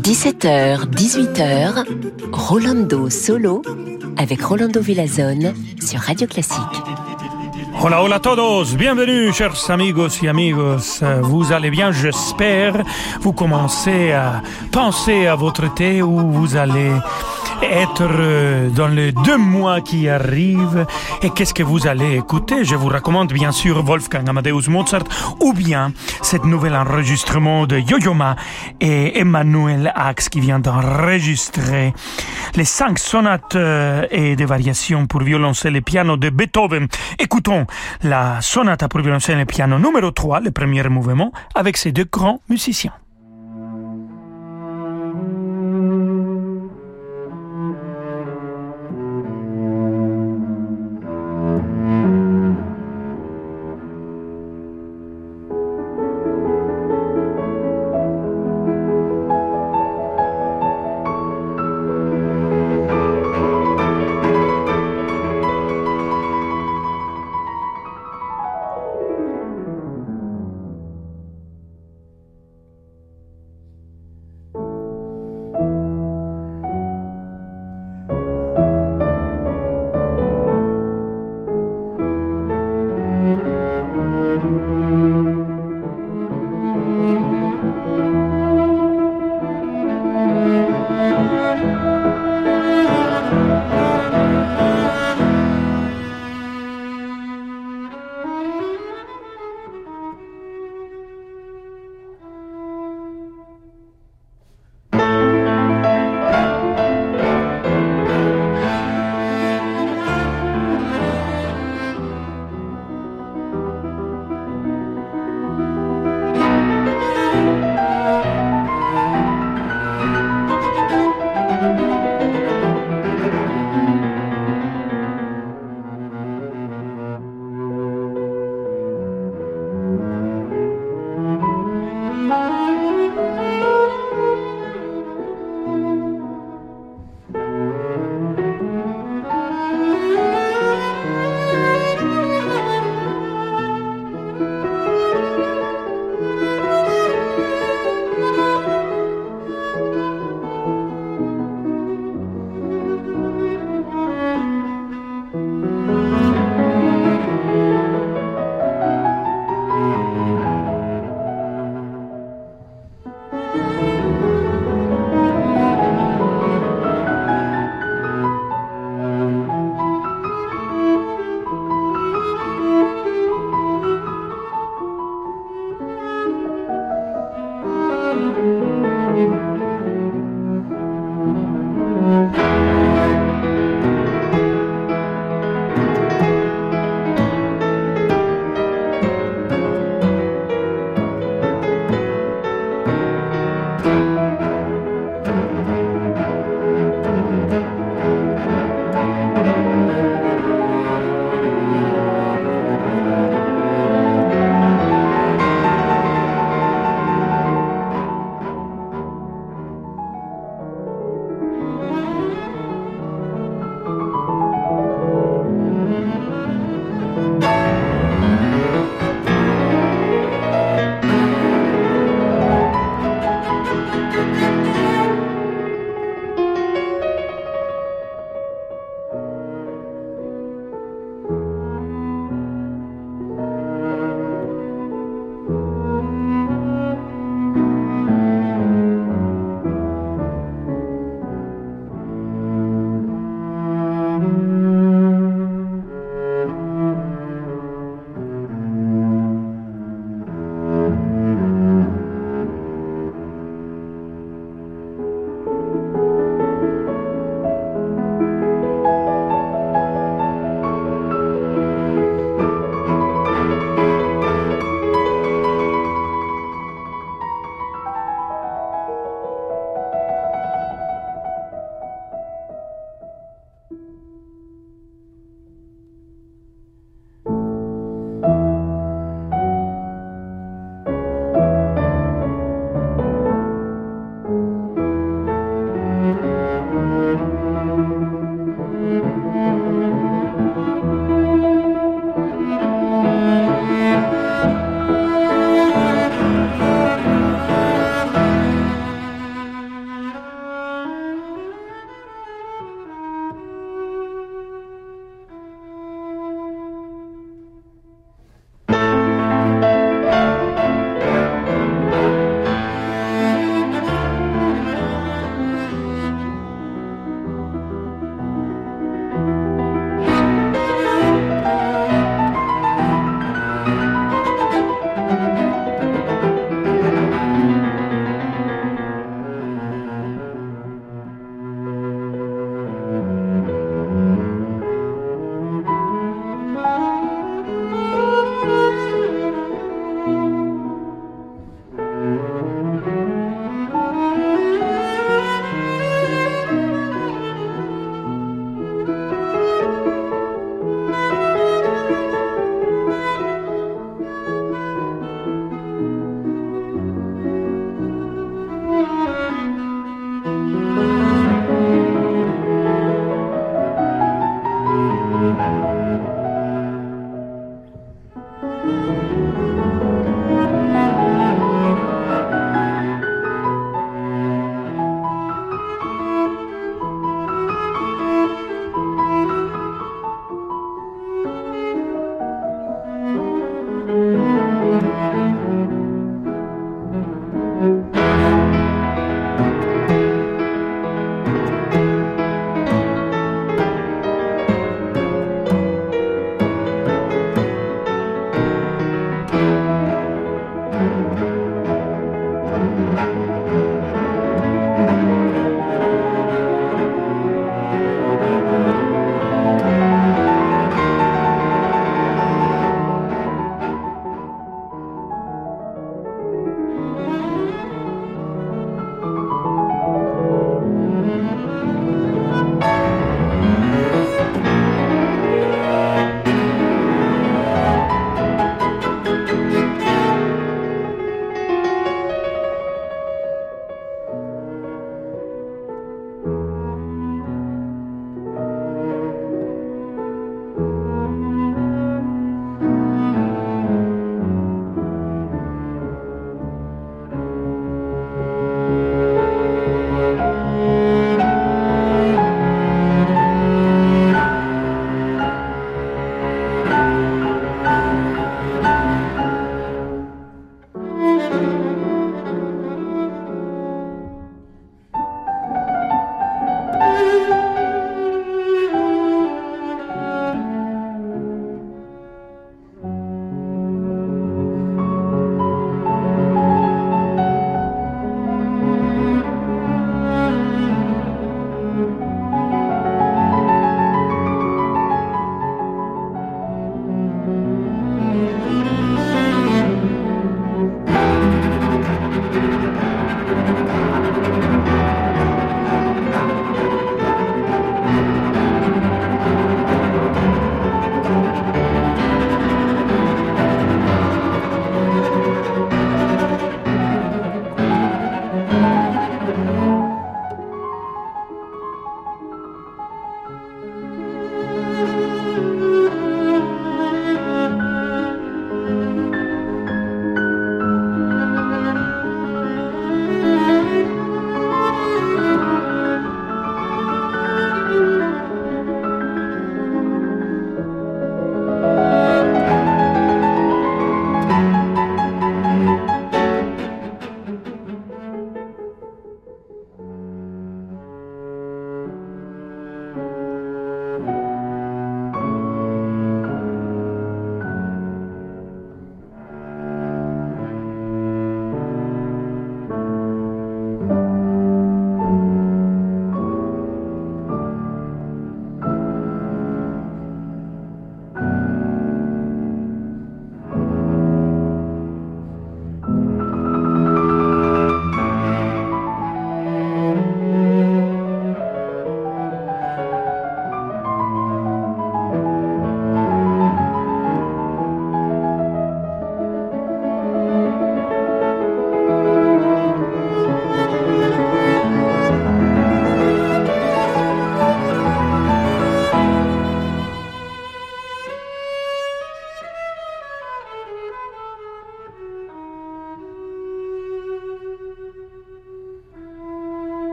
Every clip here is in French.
17h, 18h, Rolando Solo avec Rolando Villazone sur Radio Classique. Hola, hola a todos, bienvenue chers amigos y amigos. Vous allez bien, j'espère. Vous commencez à penser à votre thé ou vous allez être euh, dans les deux mois qui arrivent. Et qu'est-ce que vous allez écouter? Je vous recommande bien sûr Wolfgang Amadeus Mozart ou bien cet nouvel enregistrement de Yo-Yo Ma et Emmanuel Axe qui vient d'enregistrer les cinq sonates euh, et des variations pour violoncelle et piano de Beethoven. Écoutons la sonate pour violoncelle et piano numéro 3, le premier mouvement, avec ces deux grands musiciens.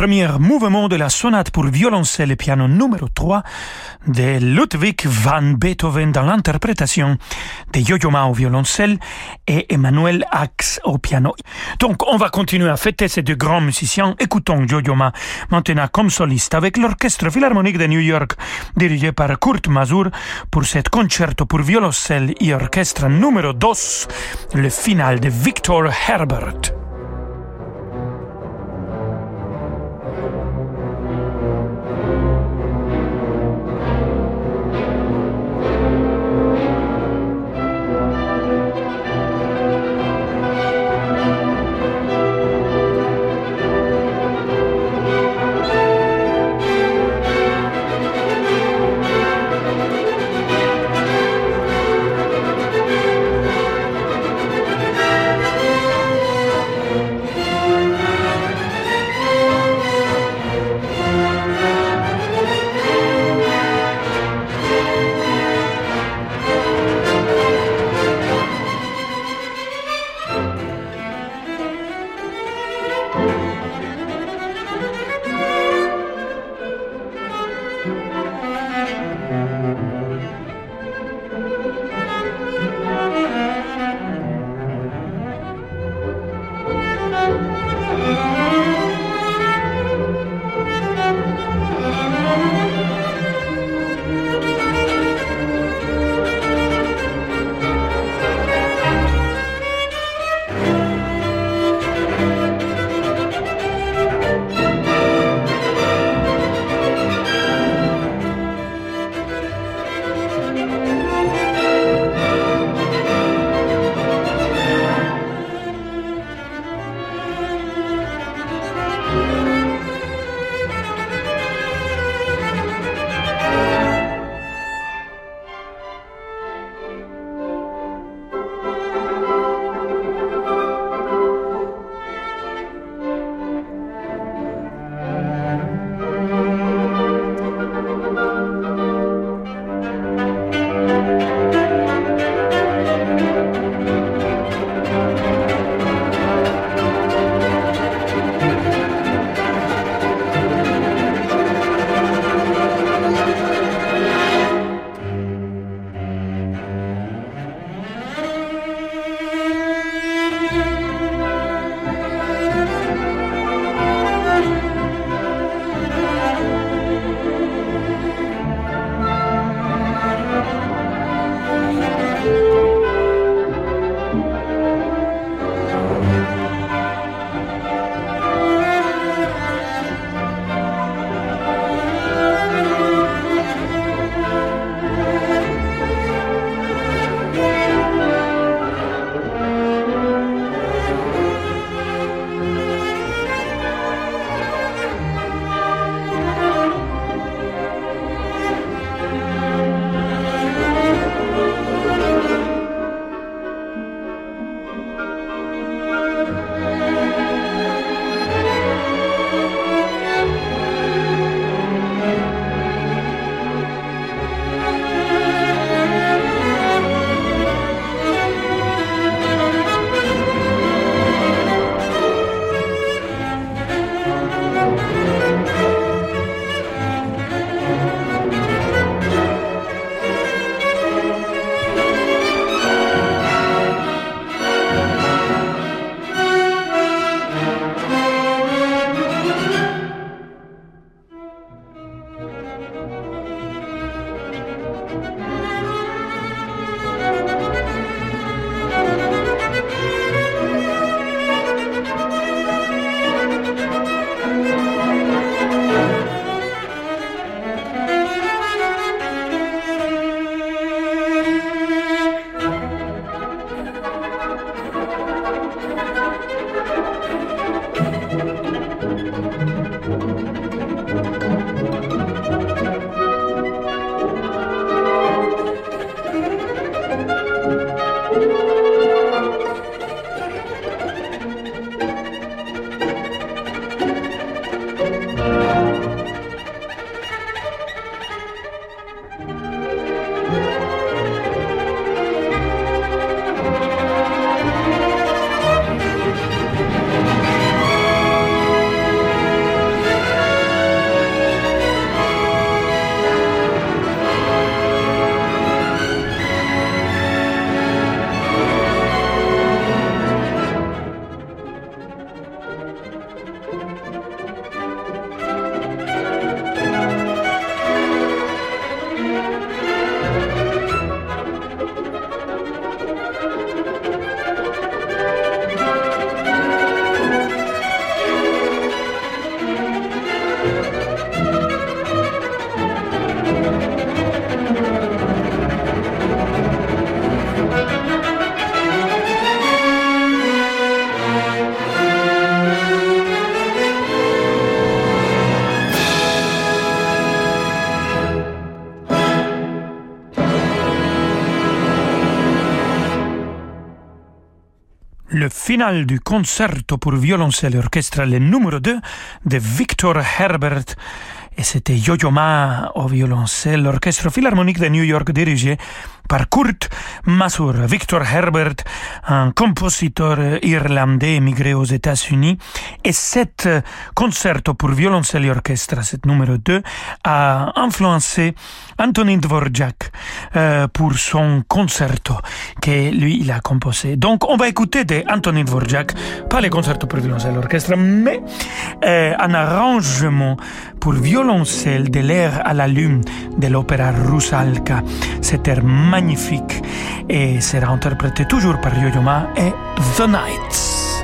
Premier mouvement de la sonate pour violoncelle et piano numéro 3 de Ludwig van Beethoven dans l'interprétation de Yo-Yo Ma au violoncelle et Emmanuel Axe au piano. Donc, on va continuer à fêter ces deux grands musiciens. Écoutons Yo-Yo Ma maintenant comme soliste avec l'Orchestre Philharmonique de New York dirigé par Kurt Masur pour cet concerto pour violoncelle et orchestre numéro 2, le final de Victor Herbert. Le final du concerto pour violoncelle le numéro 2 de Victor Herbert. Et c'était Yo-Yo Ma au violoncelle, l'orchestre philharmonique de New York dirigé par Kurt Masur. Victor Herbert, un compositeur irlandais émigré aux États-Unis. Et cet concerto pour violoncelle et orchestre, cet numéro 2, a influencé Antonin Dvorak euh, pour son concerto que lui, il a composé. Donc, on va écouter de Antonin Dvorak, pas les concertos pour violoncelle et orchestre, mais euh, un arrangement pour violoncelle de l'air à la lune de l'opéra Rusalka. Cet air magnifique et sera interprété toujours par Yo-Yo Ma et The Nights.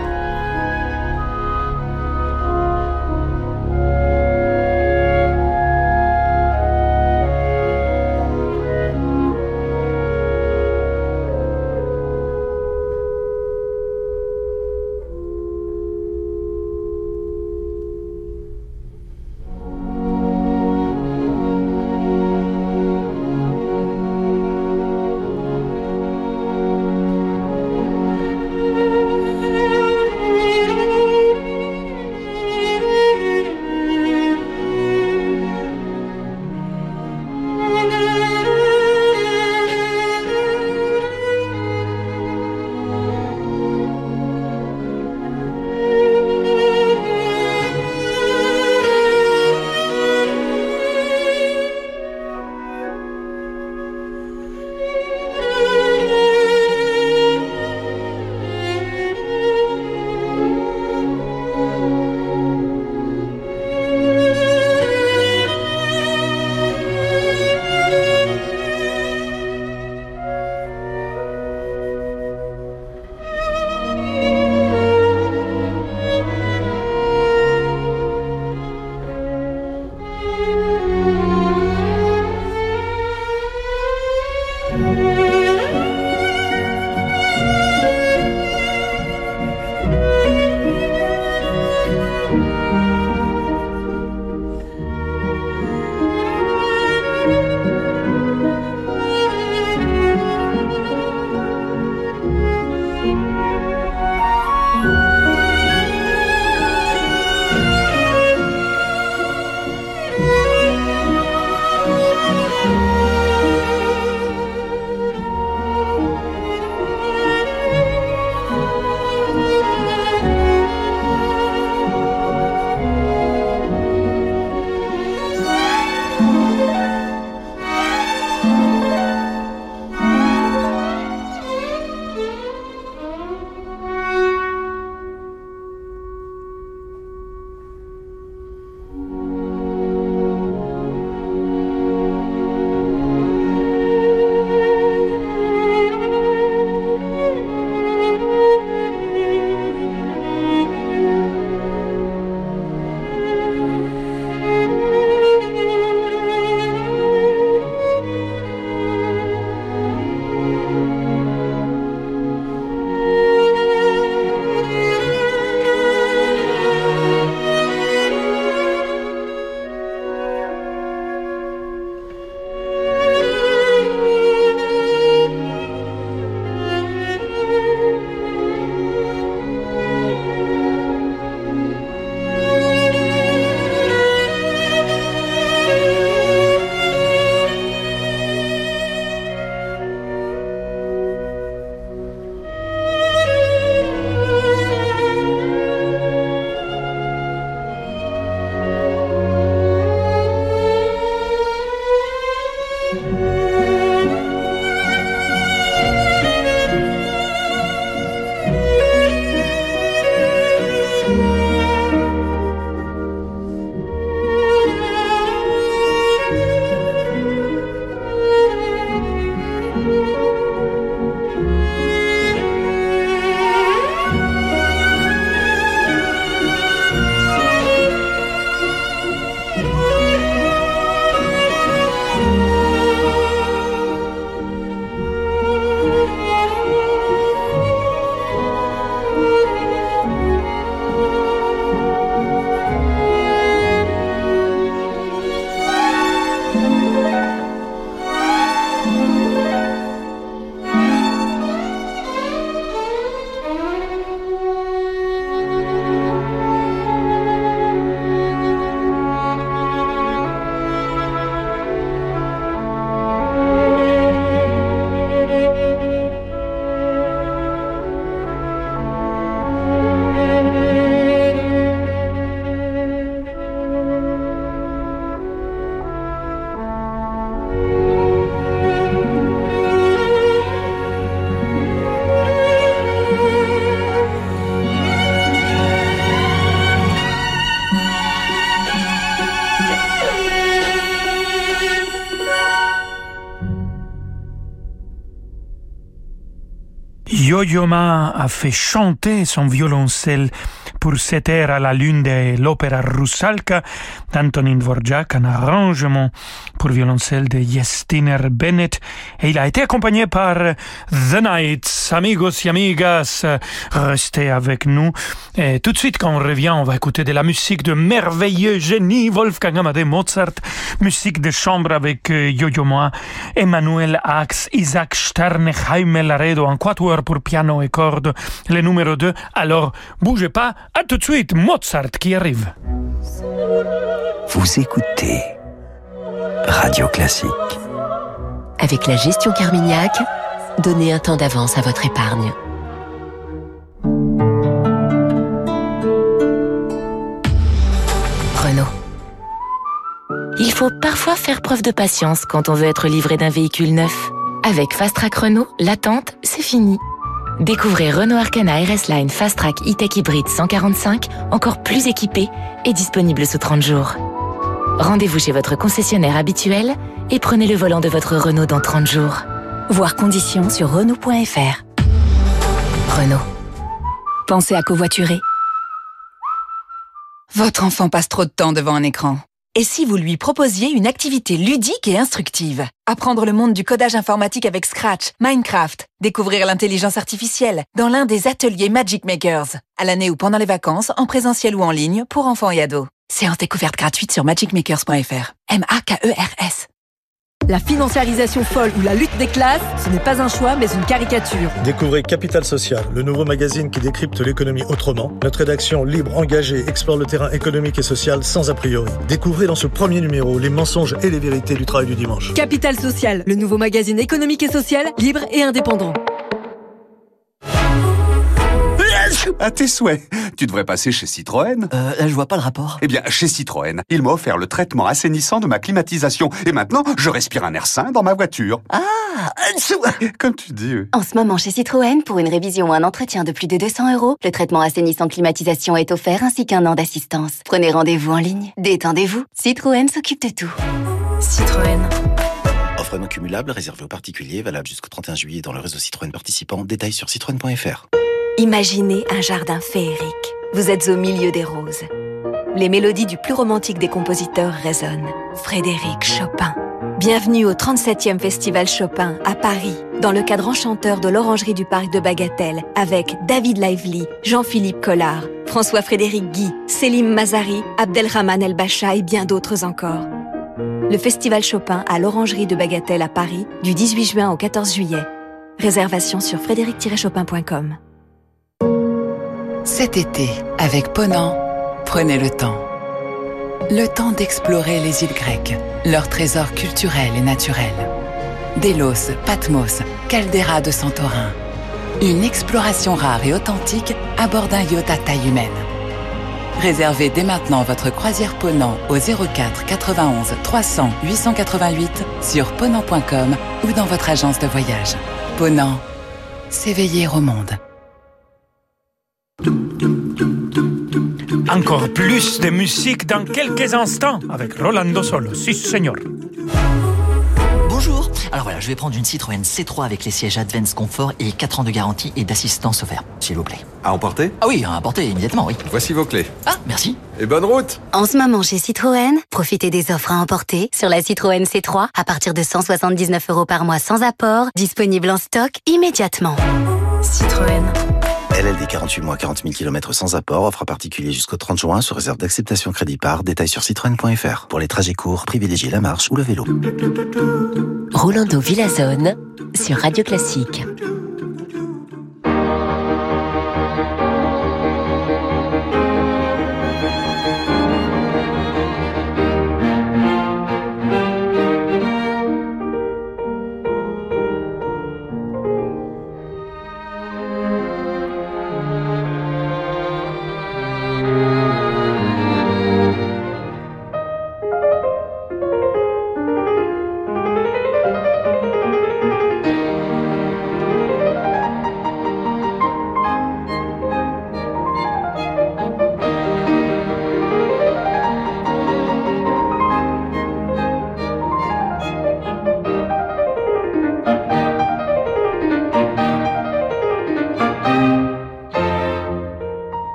Fait chanter son violoncelle pour cette air à la lune de l'opéra Russalka d'Antonin Dvorak, un arrangement pour violoncelle de Yestiner Bennett. Et il a été accompagné par The Knights. Amigos y amigas, restez avec nous. Et tout de suite, quand on revient, on va écouter de la musique de merveilleux génie Wolfgang Amadeus Mozart, musique de chambre avec euh, Yo-Yo Ma, Emmanuel Ax, Isaac Sterne, Jaime Laredo en quatuor pour piano et cordes, le numéro 2. Alors, bougez pas, à tout de suite, Mozart qui arrive. Vous écoutez Radio Classique. Avec la gestion Carmignac, donnez un temps d'avance à votre épargne. Renault. Il faut parfois faire preuve de patience quand on veut être livré d'un véhicule neuf. Avec Fast Track Renault, l'attente, c'est fini. Découvrez Renault Arcana RS Line Fast Track E-Tech Hybrid 145, encore plus équipé et disponible sous 30 jours. Rendez-vous chez votre concessionnaire habituel et prenez le volant de votre Renault dans 30 jours. Voir conditions sur Renault.fr. Renault. Pensez à covoiturer. Votre enfant passe trop de temps devant un écran. Et si vous lui proposiez une activité ludique et instructive Apprendre le monde du codage informatique avec Scratch, Minecraft, découvrir l'intelligence artificielle dans l'un des ateliers Magic Makers, à l'année ou pendant les vacances, en présentiel ou en ligne, pour enfants et ados. Séance découverte gratuite sur magicmakers.fr. M-A-K-E-R-S. La financiarisation folle ou la lutte des classes, ce n'est pas un choix mais une caricature. Découvrez Capital Social, le nouveau magazine qui décrypte l'économie autrement. Notre rédaction libre, engagée, explore le terrain économique et social sans a priori. Découvrez dans ce premier numéro les mensonges et les vérités du travail du dimanche. Capital Social, le nouveau magazine économique et social, libre et indépendant. À tes souhaits. Tu devrais passer chez Citroën. Euh, je vois pas le rapport. Eh bien, chez Citroën, ils m'ont offert le traitement assainissant de ma climatisation. Et maintenant, je respire un air sain dans ma voiture. Ah Comme tu dis. oui. En ce moment chez Citroën, pour une révision ou un entretien de plus de 200 euros, le traitement assainissant climatisation est offert ainsi qu'un an d'assistance. Prenez rendez-vous en ligne. Détendez-vous. Citroën s'occupe de tout. Citroën. Offre non cumulable réservée aux particuliers, valable jusqu'au 31 juillet dans le réseau Citroën participant. Détails sur citroën.fr. Imaginez un jardin féerique. Vous êtes au milieu des roses. Les mélodies du plus romantique des compositeurs résonnent. Frédéric Chopin. Bienvenue au 37e Festival Chopin à Paris, dans le cadre enchanteur de l'Orangerie du Parc de Bagatelle, avec David Lively, Jean-Philippe Collard, François-Frédéric Guy, Selim Mazari, Abdelrahman El Bacha et bien d'autres encore. Le Festival Chopin à l'Orangerie de Bagatelle à Paris, du 18 juin au 14 juillet. Réservation sur frédéric-chopin.com. Cet été, avec Ponant, prenez le temps. Le temps d'explorer les îles grecques, leurs trésors culturels et naturels. Délos, Patmos, Caldeira de Santorin. Une exploration rare et authentique à bord d'un yacht à taille humaine. Réservez dès maintenant votre croisière Ponant au 04 91 300 888 sur ponant.com ou dans votre agence de voyage. Ponant, s'éveiller au monde. Encore plus de musique dans quelques instants avec Rolando Solo. Si, señor. Bonjour. Alors voilà, je vais prendre une Citroën C3 avec les sièges Advance Comfort et 4 ans de garantie et d'assistance offerte, s'il vous plaît. À emporter? Ah oui, à emporter immédiatement, oui. Voici vos clés. Ah, merci. Et bonne route En ce moment chez Citroën, profitez des offres à emporter sur la Citroën C3 à partir de 179 euros par mois sans apport, disponible en stock immédiatement. Citroën. LLD 48 mois, 40 000 km sans apport, offre à particulier jusqu'au 30 juin, sous réserve d'acceptation crédit par, détail sur citroën.fr. Pour les trajets courts, privilégiez la marche ou le vélo. Rolando Villazone sur Radio Classique.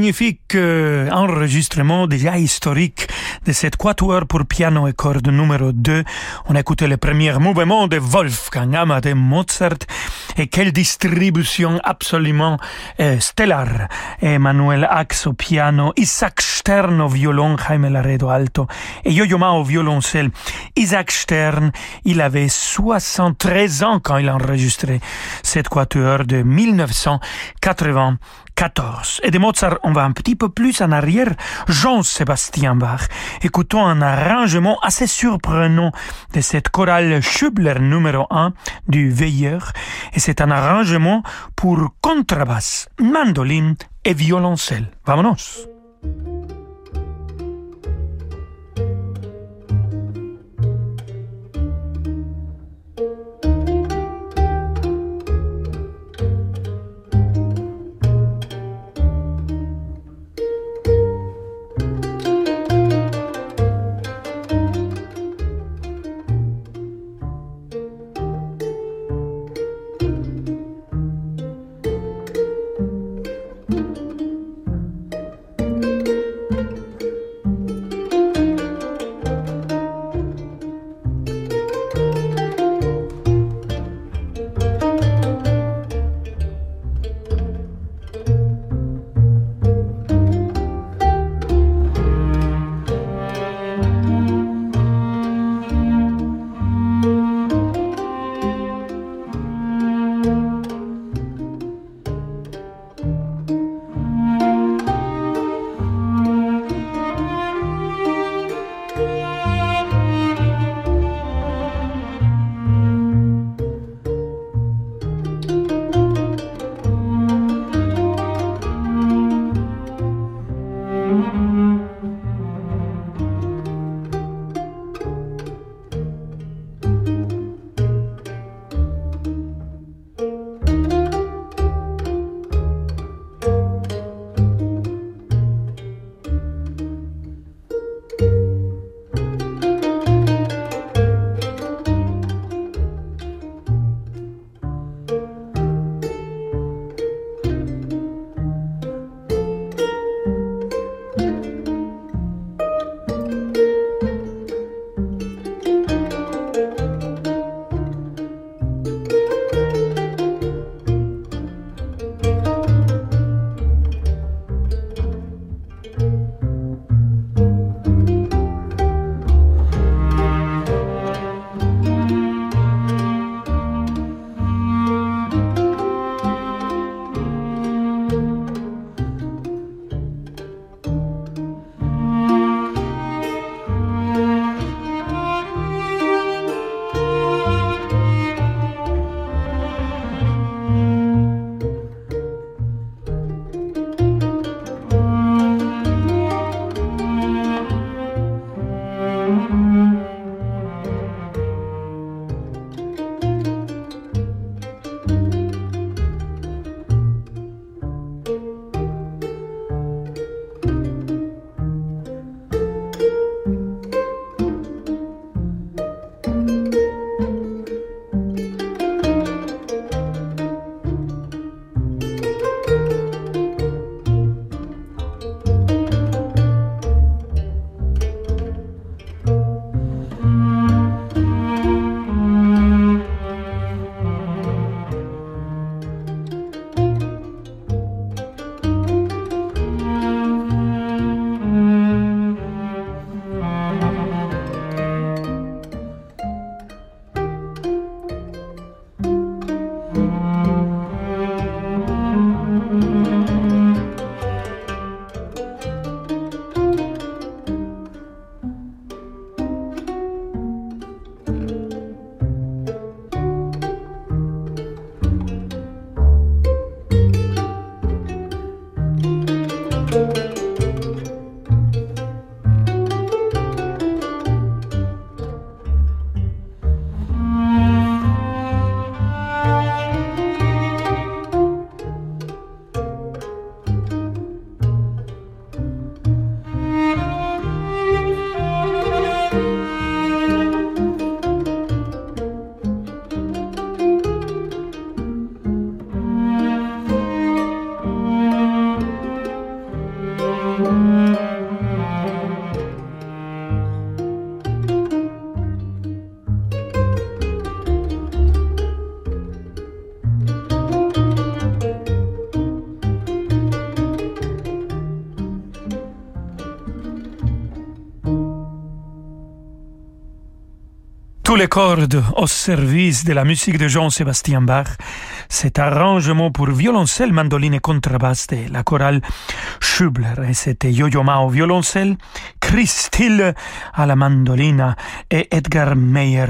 Magnifique euh, enregistrement déjà historique de cette quatuor pour piano et cordes numéro 2. On a écouté le premier mouvement de Wolfgang Amadeus Mozart et quelle distribution absolument euh, stellare. Emmanuel Ax au piano, Isaac Stern au violon, Jaime Laredo alto et Yo-Yo Ma au violoncelle. Isaac Stern, il avait 73 ans quand il a enregistré cette quatuor de 1980. 14. Et de Mozart, on va un petit peu plus en arrière. Jean-Sébastien Bach. Écoutons un arrangement assez surprenant de cette chorale Schubler numéro 1 du Veilleur. Et c'est un arrangement pour contrebasse, mandoline et violoncelle. Vamonos! Les cordes au service de la musique de Jean-Sébastien Bach. Cet arrangement pour violoncelle, mandoline et contrebasse de la chorale Schubler. Et c'était Yo-Yo Ma au violoncelle, Chris Till à la mandoline et Edgar Meyer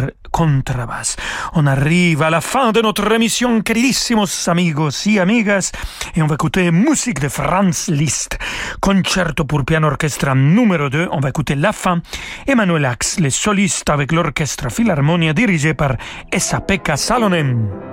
On arrive à la fin de notre émission, queridísimos amigos y amigas, et on va écouter musique de Franz Liszt, concerto pour piano orchestre numéro 2. On va écouter la fin. Emmanuel Ax, les solistes avec l'orchestre Philharmonia dirigé par Esa-Pekka Salonen.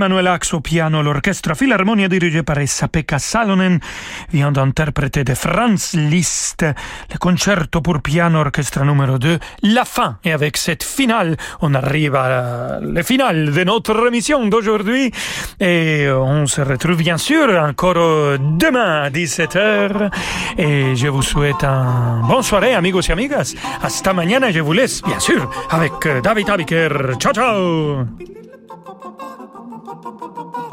Emmanuel Ax au piano, l'orchestre Philharmonia dirigé par Esa-Pekka Salonen vient d'interpréter de Franz Liszt le concerto pour piano orchestre numéro 2, la fin. Et avec cette finale, on arrive à la finale de notre émission d'aujourd'hui et on se retrouve bien sûr encore demain à 17h et je vous souhaite un bonne soirée amigos et amigas. Hasta mañana, je vous laisse bien sûr avec David Abiker. Ciao ciao パパパパパパパパ。